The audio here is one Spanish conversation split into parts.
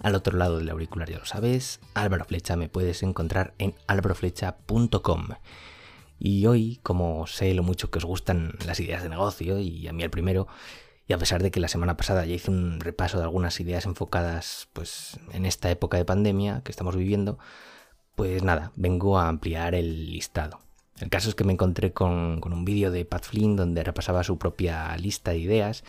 Al otro lado del auricular ya lo sabes, Álvaro Flecha me puedes encontrar en álvaroflecha.com. Y hoy, como sé lo mucho que os gustan las ideas de negocio, y a mí el primero, y a pesar de que la semana pasada ya hice un repaso de algunas ideas enfocadas pues, en esta época de pandemia que estamos viviendo, pues nada, vengo a ampliar el listado. El caso es que me encontré con, con un vídeo de Pat Flynn donde repasaba su propia lista de ideas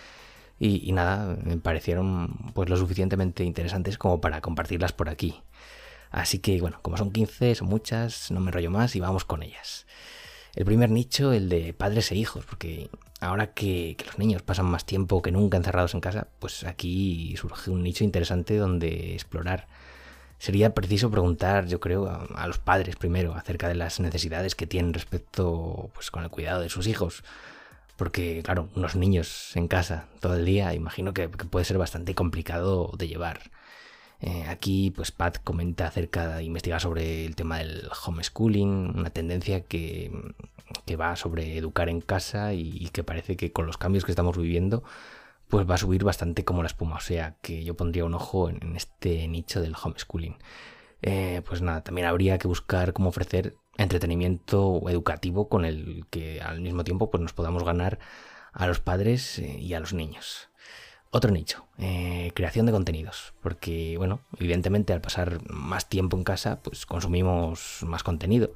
y, nada, me parecieron pues lo suficientemente interesantes como para compartirlas por aquí. Así que bueno, como son 15, son muchas, no me rollo más y vamos con ellas. El primer nicho, el de padres e hijos, porque ahora que, los niños pasan más tiempo que nunca encerrados en casa, pues aquí surge un nicho interesante donde explorar. Sería preciso preguntar, yo creo, a, a, los padres primero acerca de las necesidades que tienen respecto pues con el cuidado de sus hijos porque, claro, unos niños en casa todo el día, imagino que, puede ser bastante complicado de llevar. Eh, aquí, pues Pat comenta acerca de investigar sobre el tema del homeschooling, una tendencia que, va sobre educar en casa y, que parece que con los cambios que estamos viviendo, pues va a subir bastante como la espuma. O sea que yo pondría un ojo en, este nicho del homeschooling. Eh, pues nada, también habría que buscar cómo ofrecer entretenimiento educativo con el que al mismo tiempo pues, nos podamos ganar a los padres eh, y a los niños. Otro nicho, eh, creación de contenidos, porque bueno, evidentemente al pasar más tiempo en casa, pues consumimos más contenido.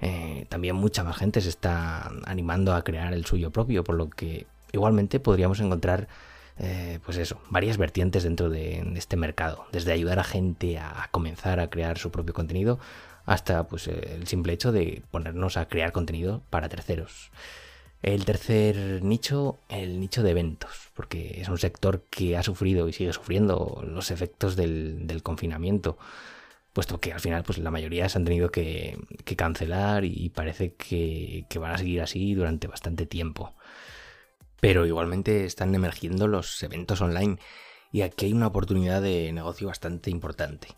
Eh, también mucha más gente se está animando a crear el suyo propio, por lo que igualmente podríamos encontrar pues eso, varias vertientes dentro de, este mercado, desde ayudar a gente a comenzar a crear su propio contenido hasta pues, el simple hecho de ponernos a crear contenido para terceros. El tercer nicho, el nicho de eventos, porque es un sector que ha sufrido y sigue sufriendo los efectos del, confinamiento, puesto que al final pues, la mayoría se han tenido que, cancelar y parece que, que van a seguir así durante bastante tiempo. Pero igualmente están emergiendo los eventos online y aquí hay una oportunidad de negocio bastante importante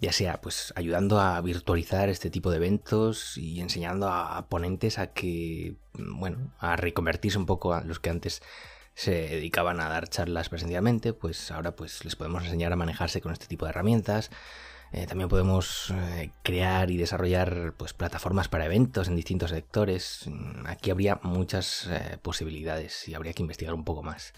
ya sea pues ayudando a virtualizar este tipo de eventos y enseñando a ponentes a que, bueno, a reconvertirse un poco a los que antes se dedicaban a dar charlas presencialmente, pues ahora pues les podemos enseñar a manejarse con este tipo de herramientas. Eh, también podemos eh, crear y desarrollar pues plataformas para eventos en distintos sectores. Aquí habría muchas eh, posibilidades y habría que investigar un poco más.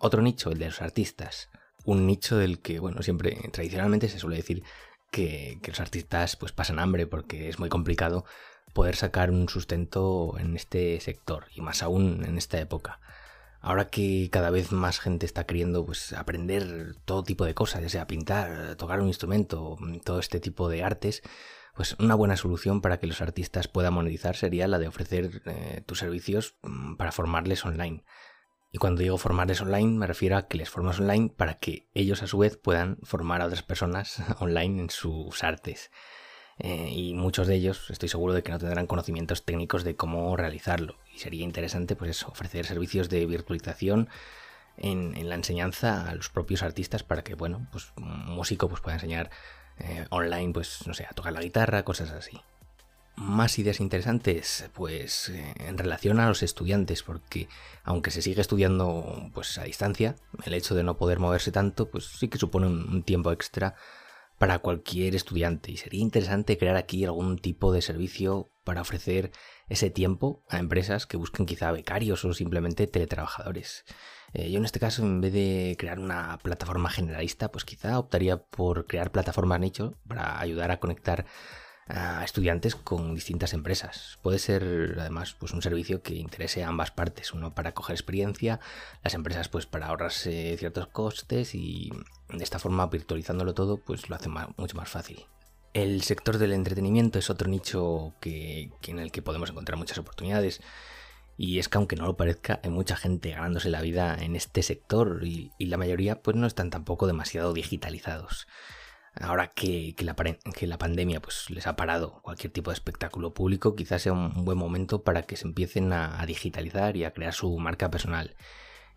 Otro nicho, el de los artistas un nicho del que, bueno, siempre tradicionalmente se suele decir que, los artistas pues pasan hambre porque es muy complicado poder sacar un sustento en este sector y más aún en esta época. Ahora que cada vez más gente está queriendo pues, aprender todo tipo de cosas, ya sea pintar, tocar un instrumento, todo este tipo de artes, pues una buena solución para que los artistas puedan monetizar sería la de ofrecer eh, tus servicios mm, para formarles online. Cuando digo formarles online, me refiero a que les formas online para que ellos a su vez puedan formar a otras personas online en sus artes. Eh, y muchos de ellos estoy seguro de que no tendrán conocimientos técnicos de cómo realizarlo. Y sería interesante pues ofrecer servicios de virtualización en, la enseñanza a los propios artistas para que, bueno, pues un músico pues, pueda enseñar eh, online, pues, no sé, a tocar la guitarra, cosas así más ideas interesantes? Pues eh, en relación a los estudiantes, porque aunque se sigue estudiando pues a distancia, el hecho de no poder moverse tanto, pues sí que supone un, tiempo extra para cualquier estudiante y sería interesante crear aquí algún tipo de servicio para ofrecer ese tiempo a empresas que busquen quizá becarios o simplemente teletrabajadores. Eh, yo en este caso, en vez de crear una plataforma generalista, pues quizá optaría por crear plataformas nicho para ayudar a conectar a estudiantes con distintas empresas. Puede ser además pues un servicio que interese a ambas partes, uno para coger experiencia, las empresas pues para ahorrarse ciertos costes y de esta forma virtualizándolo todo pues lo hace mucho más fácil. El sector del entretenimiento es otro nicho que, en el que podemos encontrar muchas oportunidades. Y es que aunque no lo parezca, hay mucha gente ganándose la vida en este sector y, y la mayoría pues no están tampoco demasiado digitalizados. Ahora que, la, pandemia pues, les ha parado cualquier tipo de espectáculo público, quizás sea un buen momento para que se empiecen a, digitalizar y a crear su marca personal.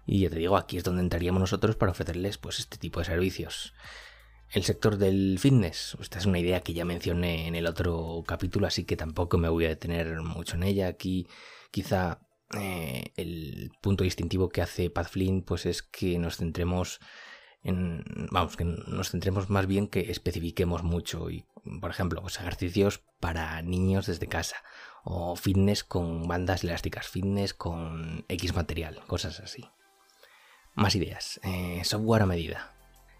Y ya te digo, aquí es donde entraríamos nosotros para ofrecerles pues, este tipo de servicios. El sector del fitness, esta es una idea que ya mencioné en el otro capítulo, así que tampoco me voy a detener mucho en ella. Aquí quizá eh, el punto distintivo que hace Pat Flynn pues es que nos centremos vamos, que nos centremos más bien que especifiquemos mucho y, por ejemplo, ejercicios para niños desde casa o fitness con bandas elásticas, fitness con X material, cosas así. Más ideas. Eh, software a medida.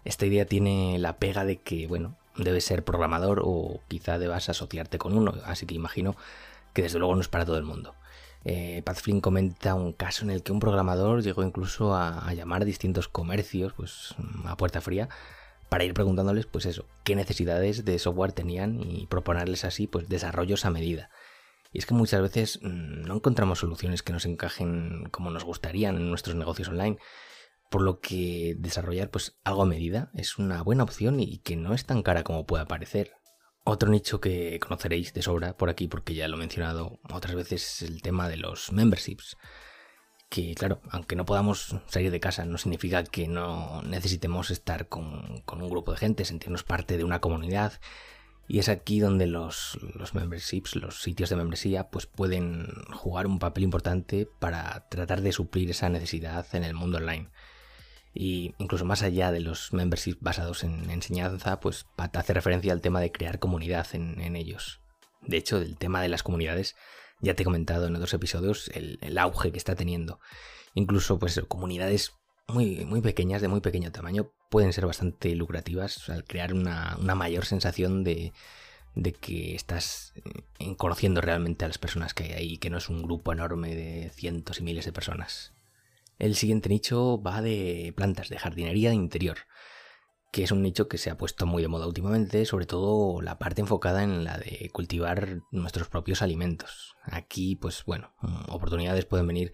Esta idea tiene la pega de que, bueno, debes ser programador o quizá debas asociarte con uno, así que imagino que desde luego no es para todo el mundo. Eh, Pat Flynn comenta un caso en el que un programador llegó incluso a, llamar a distintos comercios, pues a puerta fría, para ir preguntándoles, pues eso, qué necesidades de software tenían y proponerles así, pues desarrollos a medida. Y es que muchas veces mm, no encontramos soluciones que nos encajen como nos gustarían en nuestros negocios online, por lo que desarrollar pues algo a medida es una buena opción y que no es tan cara como pueda parecer. Otro nicho que conoceréis de sobra por aquí, porque ya lo he mencionado otras veces, es el tema de los memberships. Que claro, aunque no podamos salir de casa, no significa que no necesitemos estar con, un grupo de gente, sentirnos parte de una comunidad. Y es aquí donde los, los memberships, los sitios de membresía, pues pueden jugar un papel importante para tratar de suplir esa necesidad en el mundo online y incluso más allá de los memberships basados en enseñanza, pues hace referencia al tema de crear comunidad en, ellos. De hecho, el tema de las comunidades, ya te he comentado en otros episodios el, auge que está teniendo. Incluso, pues, comunidades muy, muy pequeñas, de muy pequeño tamaño, pueden ser bastante lucrativas al crear una, una mayor sensación de, de que estás eh, conociendo realmente a las personas que hay ahí, que no es un grupo enorme de cientos y miles de personas. El siguiente nicho va de plantas de jardinería de interior, que es un nicho que se ha puesto muy de moda últimamente, sobre todo la parte enfocada en la de cultivar nuestros propios alimentos. Aquí, pues bueno, oportunidades pueden venir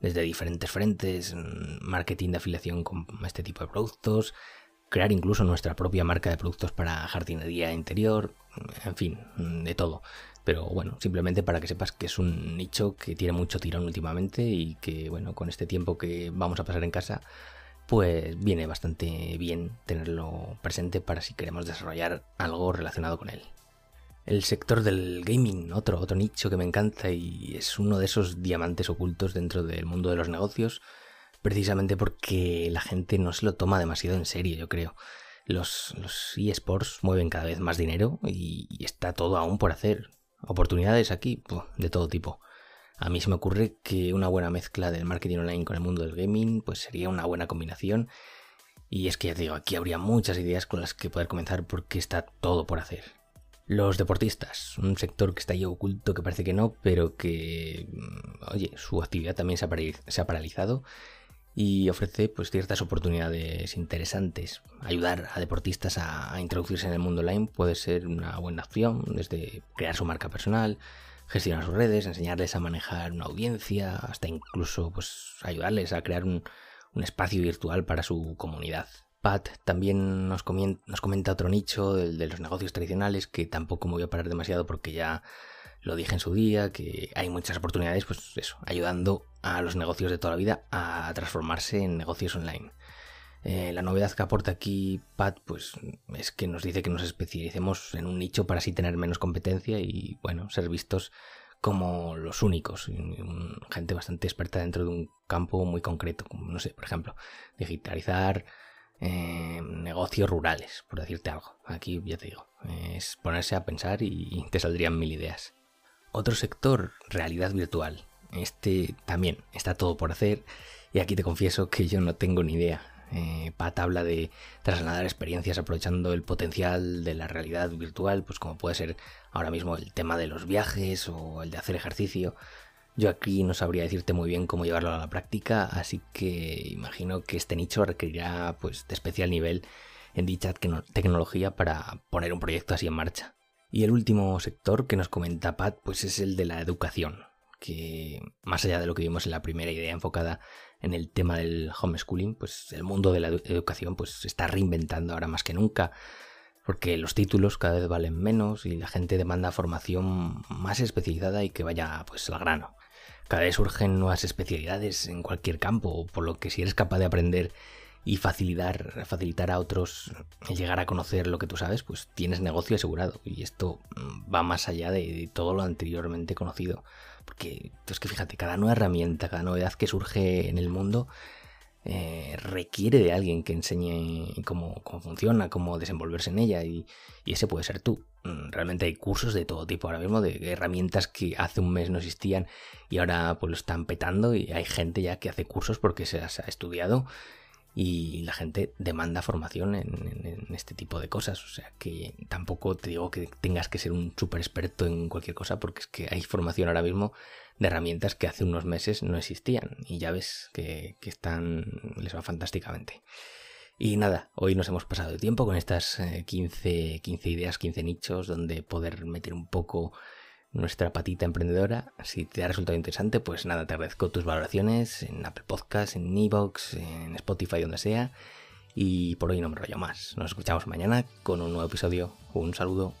desde diferentes frentes, marketing de afiliación con este tipo de productos, crear incluso nuestra propia marca de productos para jardinería interior, en fin, de todo. Pero bueno, simplemente para que sepas que es un nicho que tiene mucho tirón últimamente y que, bueno, con este tiempo que vamos a pasar en casa, pues viene bastante bien tenerlo presente para si queremos desarrollar algo relacionado con él. El sector del gaming, otro, otro nicho que me encanta y es uno de esos diamantes ocultos dentro del mundo de los negocios, precisamente porque la gente no se lo toma demasiado en serio, yo creo. Los, los eSports mueven cada vez más dinero y está todo aún por hacer. Oportunidades aquí, de todo tipo. A mí se me ocurre que una buena mezcla del marketing online con el mundo del gaming, pues sería una buena combinación. Y es que ya te digo, aquí habría muchas ideas con las que poder comenzar porque está todo por hacer. Los deportistas, un sector que está ahí oculto, que parece que no, pero que, mm, oye, su actividad también se ha, paralizado y ofrece pues ciertas oportunidades interesantes. Ayudar a deportistas a, introducirse en el mundo online puede ser una buena opción, desde crear su marca personal, gestionar sus redes, enseñarles a manejar una audiencia, hasta incluso pues ayudarles a crear un, espacio virtual para su comunidad. Pat también nos, nos comenta otro nicho, el de los negocios tradicionales, que tampoco me voy a parar demasiado porque ya lo dije en su día, que hay muchas oportunidades, pues eso, ayudando a los negocios de toda la vida a transformarse en negocios online. Eh, la novedad que aporta aquí Pat, pues es que nos dice que nos especialicemos en un nicho para así tener menos competencia y, bueno, ser vistos como los únicos, gente bastante experta dentro de un campo muy concreto, como, no sé, por ejemplo, digitalizar eh, negocios rurales, por decirte algo. Aquí ya te digo, es ponerse a pensar y te saldrían mil ideas. Otro sector, realidad virtual. Este también está todo por hacer y aquí te confieso que yo no tengo ni idea. Eh, Pat habla de trasladar experiencias aprovechando el potencial de la realidad virtual, pues como puede ser ahora mismo el tema de los viajes o el de hacer ejercicio. Yo aquí no sabría decirte muy bien cómo llevarlo a la práctica, así que imagino que este nicho requerirá pues de especial nivel en dicha tecnología para poner un proyecto así en marcha. Y el último sector que nos comenta Pat pues es el de la educación, que más allá de lo que vimos en la primera idea enfocada en el tema del homeschooling, pues el mundo de la educación pues se está reinventando ahora más que nunca. porque los títulos cada vez valen menos y la gente demanda formación más especializada y que vaya pues al grano. Cada vez surgen nuevas especialidades en cualquier campo, por lo que si eres capaz de aprender y facilitar, facilitar a otros llegar a conocer lo que tú sabes, pues tienes negocio asegurado. Y esto mm, va más allá de todo lo anteriormente conocido. Porque es que fíjate, cada nueva herramienta, cada novedad que surge en el mundo eh, requiere de alguien que enseñe cómo, funciona, cómo desenvolverse en ella y, ese puede ser tú. Mm, realmente hay cursos de todo tipo ahora mismo, de herramientas que hace un mes no existían y ahora pues lo están petando y hay gente ya que hace cursos porque se ha estudiado y la gente demanda formación en, este tipo de cosas. O sea que tampoco te digo que tengas que ser un súper experto en cualquier cosa, porque es que hay formación ahora mismo de herramientas que hace unos meses no existían y ya ves que, están, les va fantásticamente. Y nada, hoy nos hemos pasado de tiempo con estas 15, eh, 15 ideas, 15 nichos donde poder meter un poco nuestra patita emprendedora. Si te ha resultado interesante, pues nada, te agradezco tus valoraciones en Apple Podcasts, en Evox, en Spotify, donde sea. Y por hoy no me rollo más. Nos escuchamos mañana con un nuevo episodio. Un saludo.